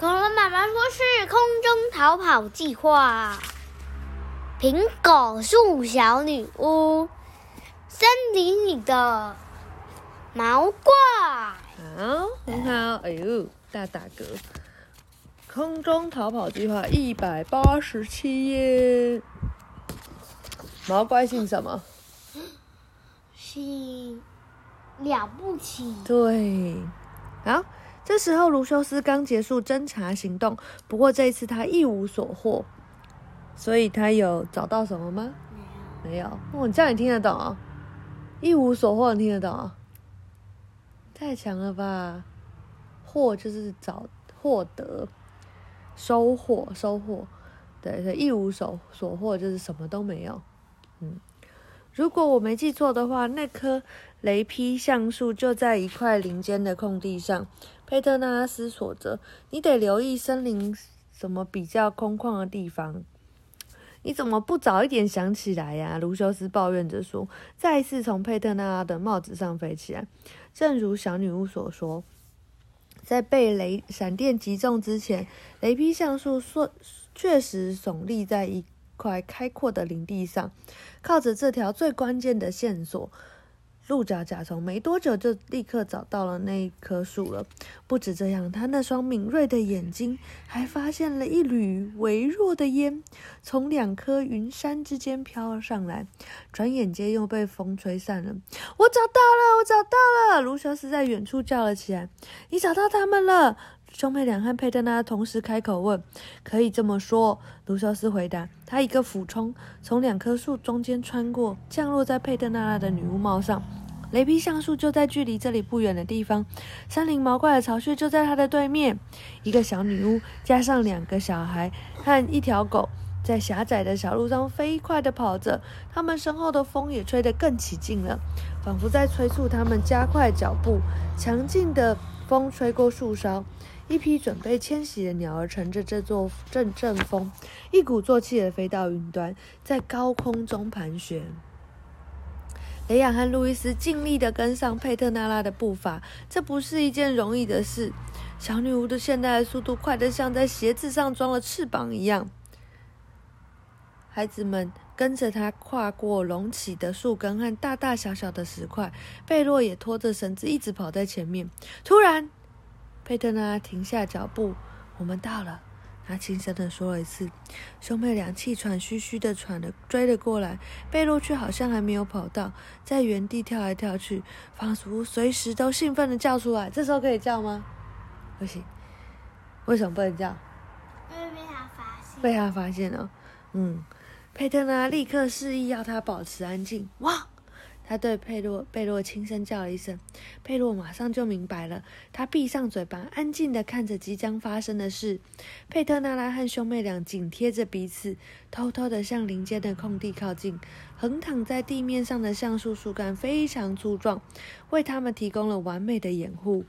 恐龙妈妈说是空中逃跑计划。苹果树小女巫，森林里的毛怪。好，很好。哎呦，大打嗝。空中逃跑计划一百八十七页。毛怪姓什么？姓了不起。对，好。这时候，卢修斯刚结束侦查行动，不过这一次他一无所获，所以他有找到什么吗？没有。没有。哦，这样你听得懂啊？一无所获，你听得懂啊？太强了吧！获就是找获得，收获收获，对对，一无所所获就是什么都没有。嗯，如果我没记错的话，那棵雷劈橡树就在一块林间的空地上。佩特纳拉思索着：“你得留意森林什么比较空旷的地方。你怎么不早一点想起来呀？”卢修斯抱怨着说，再一次从佩特纳拉的帽子上飞起来。正如小女巫所说，在被雷闪电击中之前，雷劈橡树确确实耸立在一块开阔的林地上，靠着这条最关键的线索。鹿角甲虫没多久就立刻找到了那一棵树了。不止这样，他那双敏锐的眼睛还发现了一缕微弱的烟从两颗云山之间飘了上来，转眼间又被风吹散了。我找到了，我找到了！卢修斯在远处叫了起来：“你找到他们了！”兄妹俩和佩特纳同时开口问：“可以这么说？”卢修斯回答。他一个俯冲，从两棵树中间穿过，降落在佩特纳拉的女巫帽上。雷劈橡树就在距离这里不远的地方，森林毛怪的巢穴就在它的对面。一个小女巫加上两个小孩和一条狗，在狭窄的小路上飞快地跑着。他们身后的风也吹得更起劲了，仿佛在催促他们加快脚步。强劲的风吹过树梢，一批准备迁徙的鸟儿乘着这座阵阵风，一鼓作气地飞到云端，在高空中盘旋。雷亚和路易斯尽力地跟上佩特纳拉的步伐，这不是一件容易的事。小女巫的现代速度快得像在鞋子上装了翅膀一样。孩子们跟着她跨过隆起的树根和大大小小的石块，贝洛也拖着绳子一直跑在前面。突然，佩特纳拉停下脚步：“我们到了。”他轻声地说了一次，兄妹俩气喘吁吁地喘着追了过来，贝洛却好像还没有跑到，在原地跳来跳去，仿佛随时都兴奋地叫出来。这时候可以叫吗？不行，为什么不能叫？因为被他发现。被他发现了。嗯，佩特呢立刻示意要他保持安静。哇！他对佩洛贝洛轻声叫了一声，佩洛马上就明白了。他闭上嘴巴，安静地看着即将发生的事。佩特纳拉和兄妹俩紧贴着彼此，偷偷地向林间的空地靠近。横躺在地面上的橡树树干非常粗壮，为他们提供了完美的掩护。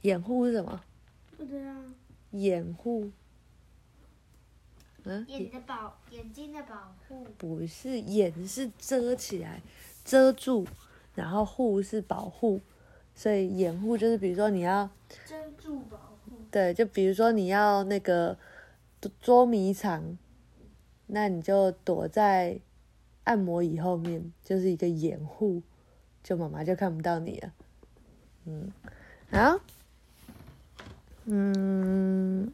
掩护是什么？不知道。掩护。嗯？眼的保眼睛的保护。不是，眼是遮起来。遮住，然后护是保护，所以掩护就是比如说你要遮住保护。对，就比如说你要那个捉迷藏，那你就躲在按摩椅后面，就是一个掩护，就妈妈就看不到你了。嗯，好，嗯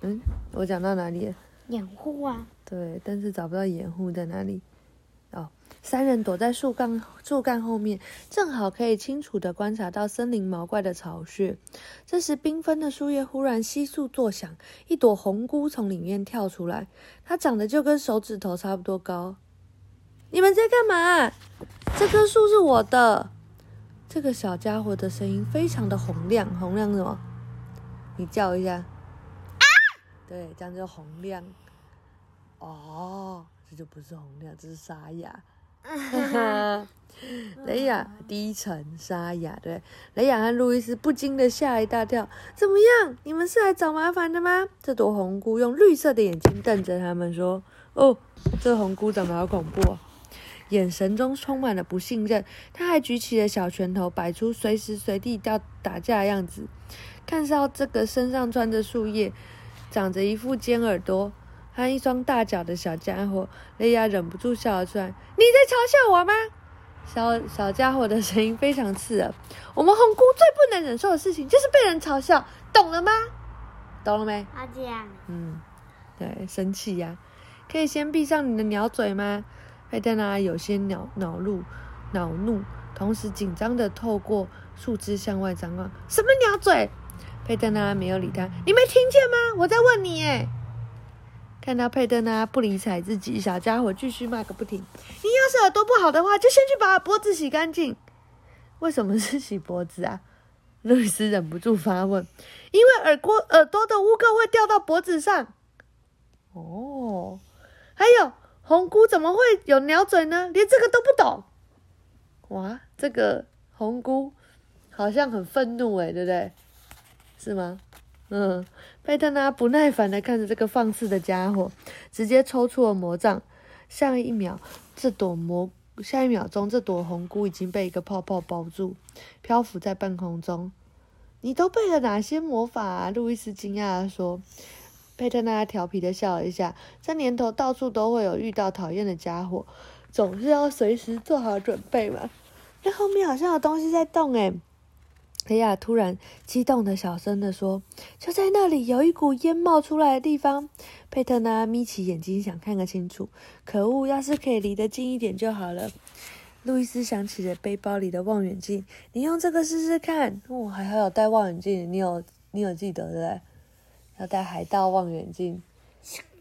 嗯，我讲到哪里了？掩护啊。对，但是找不到掩护在哪里。三人躲在树干树干后面，正好可以清楚地观察到森林毛怪的巢穴。这时，缤纷的树叶忽然窸窣作响，一朵红菇从里面跳出来，它长得就跟手指头差不多高。你们在干嘛？这棵树是我的。这个小家伙的声音非常的洪亮，洪亮什么？你叫一下。啊！对，这样就洪亮。哦，这就不是洪亮，这是沙哑。雷亚低沉沙哑，对雷亚和路易斯不禁的吓一大跳。怎么样？你们是来找麻烦的吗？这朵红菇用绿色的眼睛瞪着他们说：“哦，这红菇长得好恐怖啊！”眼神中充满了不信任。他还举起了小拳头，摆出随时随地要打架的样子。看到这个身上穿着树叶，长着一副尖耳朵和一双大脚的小家伙。雷亚忍不住笑了出来：“你在嘲笑我吗？”小小家伙的声音非常刺耳。我们红姑最不能忍受的事情就是被人嘲笑，懂了吗？懂了没？阿这样，嗯，对，生气呀、可以先闭上你的鸟嘴吗？佩特拉有些恼恼怒，恼怒，同时紧张的透过树枝向外张望。什么鸟嘴？佩特拉没有理他。你没听见吗？我在问你耶。看到佩特拉不理睬自己，小家伙继续骂个不停。你要是耳朵不好的话，就先去把脖子洗干净。为什么是洗脖子啊？路易斯忍不住发问。因为耳郭耳朵的污垢会掉到脖子上。哦，还有红菇怎么会有鸟嘴呢？连这个都不懂。哇，这个红菇好像很愤怒诶，对不对？是吗？嗯，佩特拉不耐烦的看着这个放肆的家伙，直接抽出了魔杖。下一秒，这朵魔，下一秒钟，这朵红菇已经被一个泡泡包住，漂浮在半空中。你都背了哪些魔法啊？路易斯惊讶地说。佩特拉调皮的笑了一下。这年头到处都会有遇到讨厌的家伙，总是要随时做好准备嘛。那后面好像有东西在动诶。雷亚突然激动的小声的说：“就在那里，有一股烟冒出来的地方。”佩特拉眯起眼睛想看个清楚。可恶，要是可以离得近一点就好了。路易斯想起了背包里的望远镜，你用这个试试看。哦，还好有带望远镜，你有你有记得对不对？要带海盗望远镜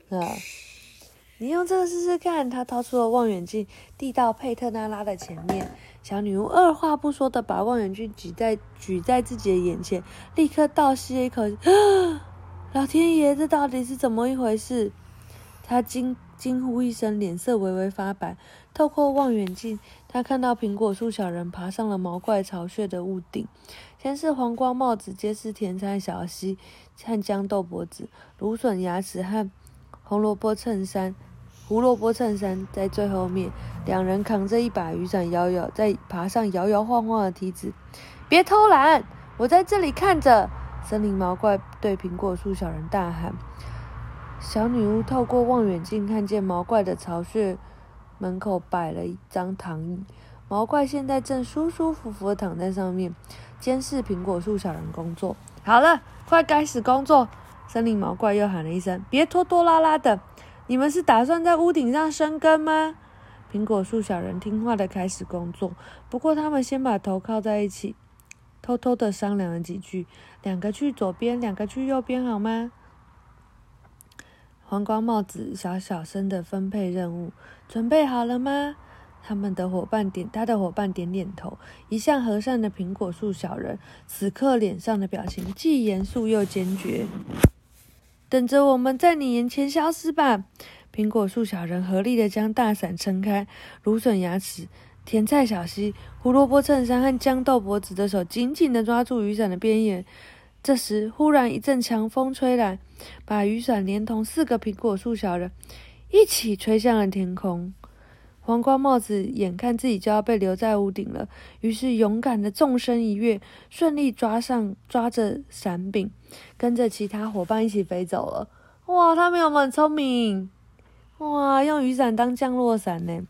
啊！你用这个试试看。他掏出了望远镜，递到佩特拉拉的前面。小女巫二话不说的把望远镜举在举在自己的眼前，立刻倒吸了一口气。老天爷，这到底是怎么一回事？她惊惊呼一声，脸色微微发白。透过望远镜，她看到苹果树小人爬上了毛怪巢穴的屋顶。先是黄光帽子，接是甜菜小溪和豇豆脖子、芦笋牙齿和红萝卜衬衫。胡萝卜衬衫在最后面，两人扛着一把雨伞，摇摇在爬上摇摇晃晃的梯子。别偷懒，我在这里看着。森林毛怪对苹果树小人大喊。小女巫透过望远镜看见毛怪的巢穴门口摆了一张躺椅，毛怪现在正舒舒服服的躺在上面，监视苹果树小人工作。好了，快开始工作！森林毛怪又喊了一声：“别拖拖拉拉的！你们是打算在屋顶上生根吗？”苹果树小人听话的开始工作，不过他们先把头靠在一起，偷偷的商量了几句：“两个去左边，两个去右边，好吗？”黄光帽子小小声的分配任务，准备好了吗？他们的伙伴点，他的伙伴点点头。一向和善的苹果树小人，此刻脸上的表情既严肃又坚决。等着我们在你眼前消失吧！苹果树小人合力的将大伞撑开，芦笋牙齿、甜菜小溪、胡萝卜衬衫和豇豆脖子的手紧紧的抓住雨伞的边沿。这时，忽然一阵强风吹来，把雨伞连同四个苹果树小人一起吹向了天空。黄瓜帽子眼看自己就要被留在屋顶了，于是勇敢的纵身一跃，顺利抓上抓着伞柄，跟着其他伙伴一起飞走了。哇，他们有没有很聪明？哇，用雨伞当降落伞呢！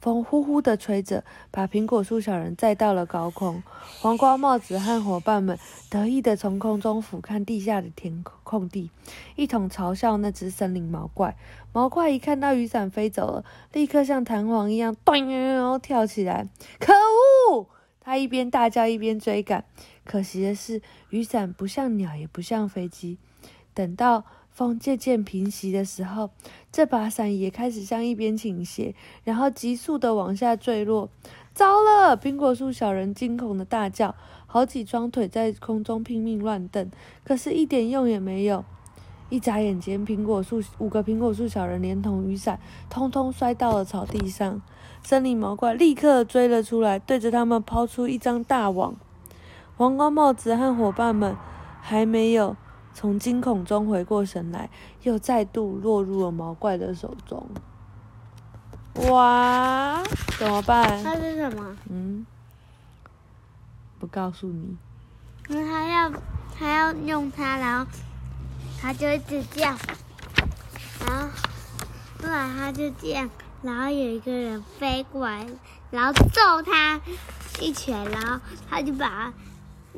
风呼呼的吹着，把苹果树小人载到了高空。黄瓜帽子和伙伴们得意的从空中俯瞰地下的天空地，一同嘲笑那只森林毛怪。毛怪一看到雨伞飞走了，立刻像弹簧一样，咚，然后跳起来。可恶！他一边大叫一边追赶。可惜的是，雨伞不像鸟，也不像飞机。等到风渐渐平息的时候，这把伞也开始向一边倾斜，然后急速的往下坠落。糟了！苹果树小人惊恐的大叫，好几双腿在空中拼命乱蹬，可是一点用也没有。一眨眼间，苹果树五个苹果树小人连同雨伞，通通摔到了草地上。森林毛怪立刻追了出来，对着他们抛出一张大网。黄瓜帽子和伙伴们还没有从惊恐中回过神来，又再度落入了毛怪的手中。哇，怎么办？它是什么？嗯，不告诉你。因为他要他要用它，然后它就一直叫，然后后来它就这样，然后有一个人飞过来，然后揍它一拳，然后它就把它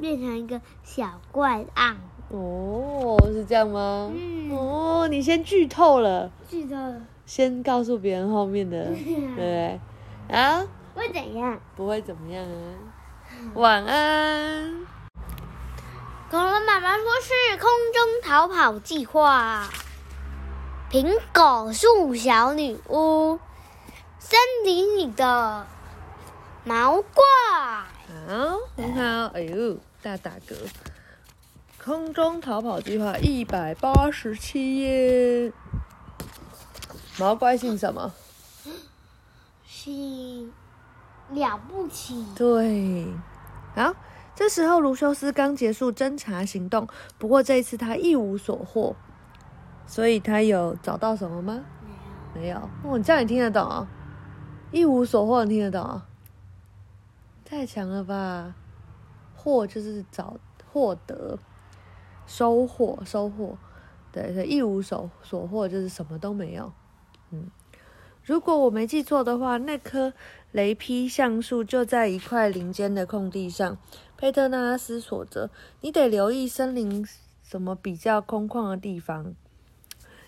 变成一个小怪案。哦，是这样吗？嗯哦，你先剧透了，剧透了先告诉别人后面的，对不对？啊，会怎样？不会怎么样啊。晚安。恐龙妈妈说是空中逃跑计划。苹果树小女巫，森林里的毛怪。好，很好。哎呦，大打嗝。空中逃跑计划一百八十七页。毛怪姓什么？是了不起。对，好，这时候卢修斯刚结束侦查行动，不过这一次他一无所获，所以他有找到什么吗？没有。哦，这样你听得懂哦？一无所获，你听得懂哦？太强了吧！获就是找获得，收获收获，对，所以一无所所获就是什么都没有。嗯，如果我没记错的话，那棵雷劈橡树就在一块林间的空地上。佩特纳思索着：“你得留意森林什么比较空旷的地方。”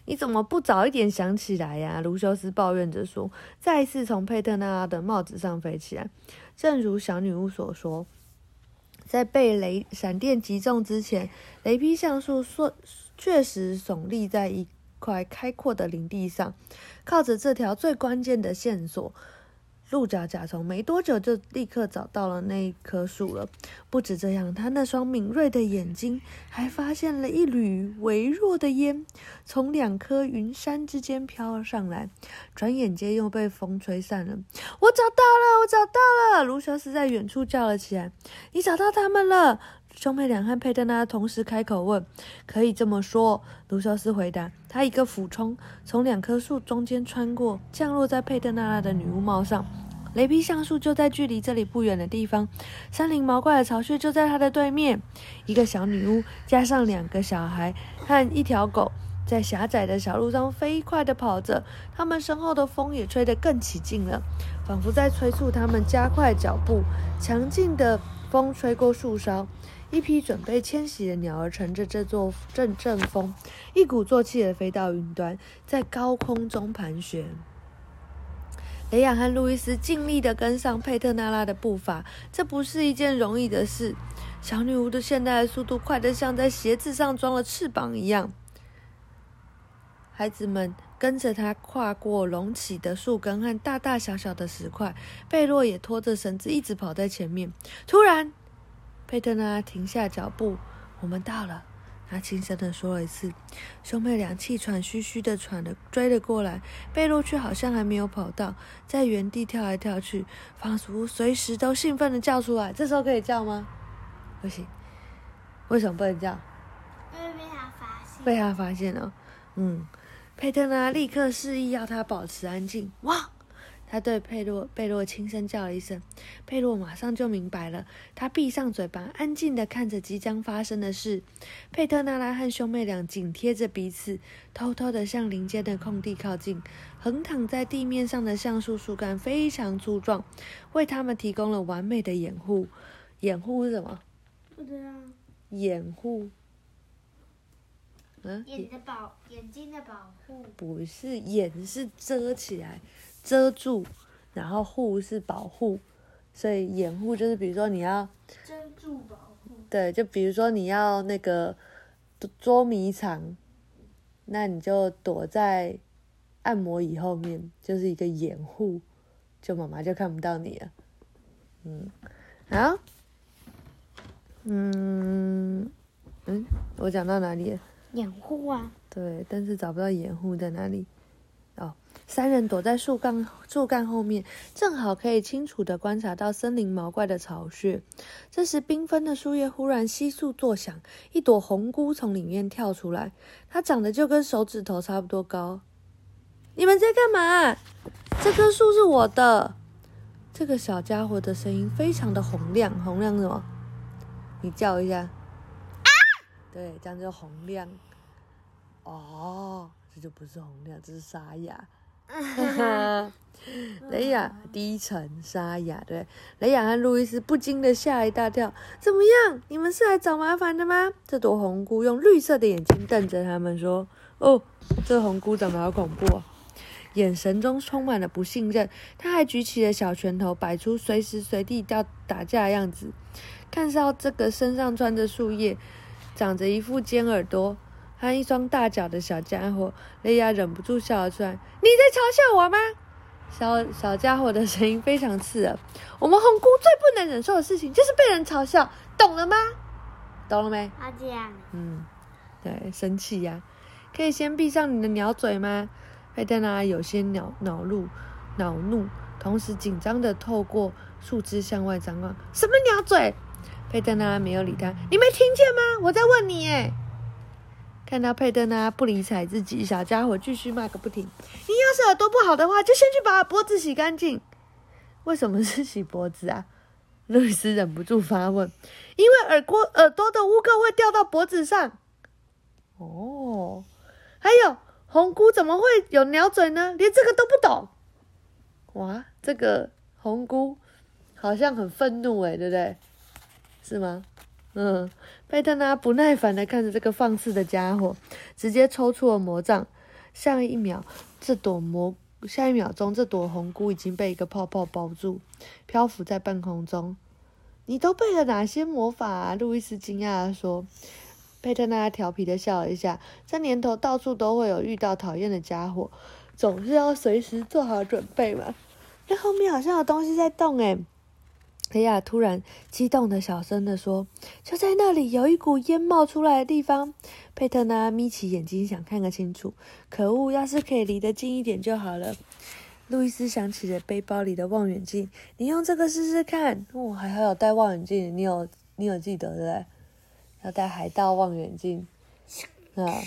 你怎么不早一点想起来呀？卢修斯抱怨着说，再一次从佩特纳的帽子上飞起来。正如小女巫所说，在被雷闪电击中之前，雷劈橡树说确实耸立在一块开阔的林地上，靠着这条最关键的线索。鹿角甲虫没多久就立刻找到了那一棵树了。不止这样，他那双敏锐的眼睛还发现了一缕微弱的烟从两颗云山之间飘了上来，转眼间又被风吹散了。我找到了，我找到了！卢修斯在远处叫了起来：“你找到他们了！”兄妹俩和佩特纳同时开口问：“可以这么说？”卢修斯回答。他一个俯冲，从两棵树中间穿过，降落在佩特纳拉的女巫帽上。雷劈橡树就在距离这里不远的地方，森林毛怪的巢穴就在它的对面。一个小女巫加上两个小孩和一条狗，在狭窄的小路上飞快地跑着。他们身后的风也吹得更起劲了，仿佛在催促他们加快脚步。强劲的风吹过树梢。一批准备迁徙的鸟儿乘着这座阵阵风，一鼓作气地飞到云端，在高空中盘旋。雷亚和路易斯尽力地跟上佩特纳拉的步伐，这不是一件容易的事。小女巫的现代的速度快得像在鞋子上装了翅膀一样。孩子们跟着她跨过隆起的树根和大大小小的石块，贝洛也拖着绳子一直跑在前面。突然，佩特呢停下脚步，我们到了。他轻声地说了一次。兄妹俩气喘吁吁地喘着追了过来，贝洛却好像还没有跑到，在原地跳来跳去，仿佛随时都兴奋地叫出来。这时候可以叫吗？不行。为什么不能叫？因为被他发现。被他发现了。嗯，佩特呢立刻示意要他保持安静。哇！他对佩洛贝洛轻声叫了一声，佩洛马上就明白了。他闭上嘴巴，安静地看着即将发生的事。佩特纳拉和兄妹俩紧贴着彼此，偷偷地向林间的空地靠近。横躺在地面上的橡树树干非常粗壮，为他们提供了完美的掩护。掩护是什么？不知道。掩护。嗯，眼的保眼睛的保护。不是，眼是遮起来。遮住，然后护是保护，所以掩护就是比如说你要遮住保护。对，就比如说你要那个捉迷藏，那你就躲在按摩椅后面，就是一个掩护，就妈妈就看不到你了。嗯，好，嗯嗯，我讲到哪里？掩护啊。对，但是找不到掩护在哪里。三人躲在树干树干后面，正好可以清楚地观察到森林毛怪的巢穴。这时，缤纷的树叶忽然悉数作响，一朵红菇从里面跳出来，它长得就跟手指头差不多高。你们在干嘛？这棵树是我的。这个小家伙的声音非常的洪亮，洪亮什么？你叫一下。啊！对，这样就洪亮。哦，这就不是红鸟，这是沙哑。雷雅低沉沙哑，对雷雅和路易斯不禁的吓一大跳。怎么样？你们是来找麻烦的吗？这朵红菇用绿色的眼睛瞪着他们说：“哦，这红菇长得好恐怖。”眼神中充满了不信任。他还举起了小拳头，摆出随时随地要打架的样子。看到这个身上穿着树叶、长着一副尖耳朵和一双大脚的小家伙，雷亚忍不住笑了出来：“你在嘲笑我吗？”小小家伙的声音非常刺耳。我们红姑最不能忍受的事情就是被人嘲笑，懂了吗？懂了没？他这样，嗯，对，生气呀、可以先闭上你的鸟嘴吗？佩特拉有些恼恼怒，恼怒，同时紧张的透过树枝向外张望。什么鸟嘴？佩特拉没有理他。你没听见吗？我在问你耶。看到佩特拉不理睬自己，小家伙继续骂个不停。你要是耳朵不好的话，就先去把脖子洗干净。为什么是洗脖子啊？路易斯忍不住发问。因为耳朵耳朵的污垢会掉到脖子上。哦，还有红菇怎么会有鸟嘴呢？连这个都不懂。哇，这个红菇好像很愤怒诶，对不对？是吗？嗯，佩特拉不耐烦的看着这个放肆的家伙，直接抽出了魔杖。下一秒，这朵魔，下一秒钟，这朵红菇已经被一个泡泡包住，漂浮在半空中。你都背了哪些魔法啊？路易斯惊讶的说。佩特拉调皮的笑了一下。这年头到处都会有遇到讨厌的家伙，总是要随时做好准备嘛。那后面好像有东西在动诶。雷亚突然激动的小声的说：“就在那里，有一股烟冒出来的地方。”佩特拉眯起眼睛想看个清楚。可恶，要是可以离得近一点就好了。路易斯想起了背包里的望远镜，你用这个试试看。哦，还好有带望远镜，你有你有记得对不对？要带海盗望远镜啊！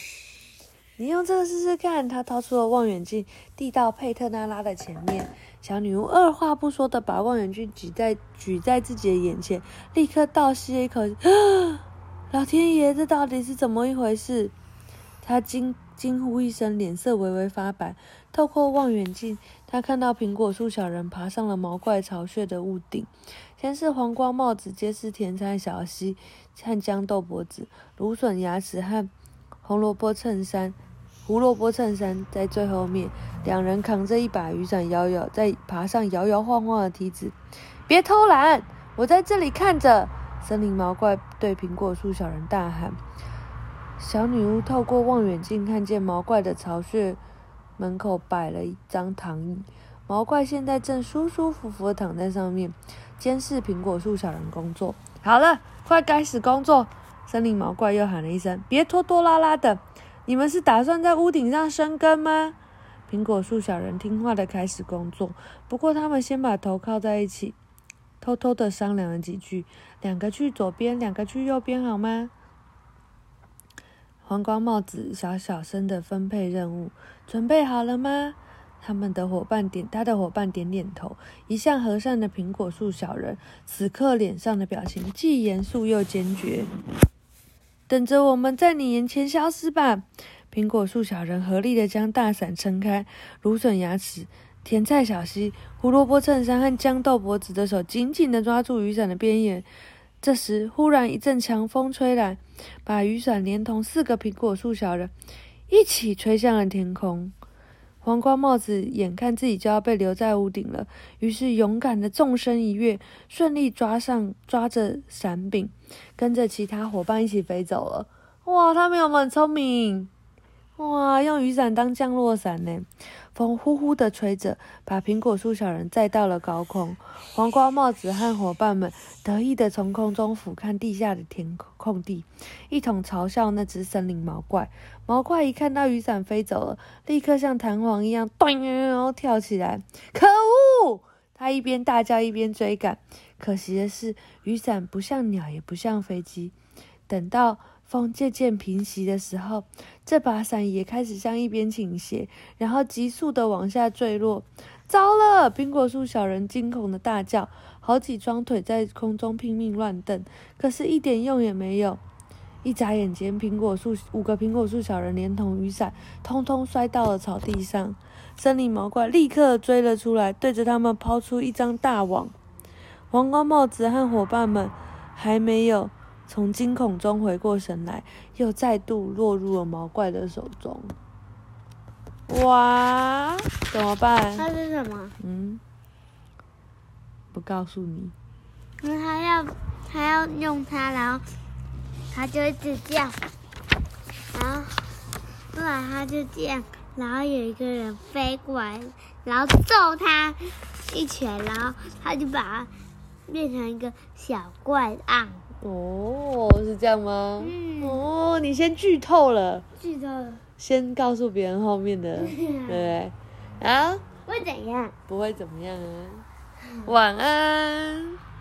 你用这个试试看。他掏出了望远镜，递到佩特拉拉的前面。小女巫二话不说的把望远镜举在举在自己的眼前，立刻倒吸了一口。老天爷，这到底是怎么一回事？她惊惊呼一声，脸色微微发白。透过望远镜，她看到苹果树小人爬上了毛怪巢穴的屋顶。先是黄瓜帽子，接是甜菜小溪和豇豆脖子、芦笋牙齿和红萝卜衬衫。胡萝卜衬衫在最后面，两人扛着一把雨伞，摇摇在爬上摇摇晃晃的梯子。别偷懒，我在这里看着。森林毛怪对苹果树小人大喊。小女巫透过望远镜看见毛怪的巢穴门口摆了一张躺椅，毛怪现在正舒舒服服的躺在上面，监视苹果树小人工作。好了，快开始工作！森林毛怪又喊了一声：“别拖拖拉拉的。”你们是打算在屋顶上生根吗？苹果树小人听话的开始工作，不过他们先把头靠在一起，偷偷的商量了几句。两个去左边，两个去右边，好吗？黄瓜帽子小小声的分配任务，准备好了吗？他们的伙伴点，他的伙伴点点头。一向和善的苹果树小人，此刻脸上的表情既严肃又坚决。等着我们在你眼前消失吧！苹果树小人合力的将大伞撑开，芦笋牙齿、甜菜小溪、胡萝卜衬衫和豇豆脖子的手紧紧的抓住雨伞的边沿。这时，忽然一阵强风吹来，把雨伞连同四个苹果树小人一起吹向了天空。黄瓜帽子眼看自己就要被留在屋顶了，于是勇敢的纵身一跃，顺利抓上抓着伞柄，跟着其他伙伴一起飞走了。哇，他们有没有很聪明？哇，用雨伞当降落伞呢！风呼呼的吹着，把苹果树小人载到了高空。黄瓜帽子和伙伴们得意的从空中俯瞰地下的天空地，一同嘲笑那只森林毛怪。毛怪一看到雨伞飞走了，立刻像弹簧一样，咚，跳起来。可恶！他一边大叫一边追赶。可惜的是，雨伞不像鸟，也不像飞机。等到风渐渐平息的时候，这把伞也开始向一边倾斜，然后急速的往下坠落。糟了！苹果树小人惊恐的大叫，好几双腿在空中拼命乱蹬，可是一点用也没有。一眨眼间，苹果树五个苹果树小人连同雨伞，通通摔到了草地上。森林毛怪立刻追了出来，对着他们抛出一张大网。黄瓜帽子和伙伴们还没有从惊恐中回过神来，又再度落入了毛怪的手中。哇，怎么办？它是什么？嗯，不告诉你。因为他要他要用它，然后他就一直叫，然后后来他就这样，然后有一个人飞过来，然后揍他一拳，然后他就把它变成一个小怪案。哦，是这样吗？嗯哦，你先剧透了，剧透了先告诉别人后面的，对不对？啊，会怎样？不会怎么样啊。晚安。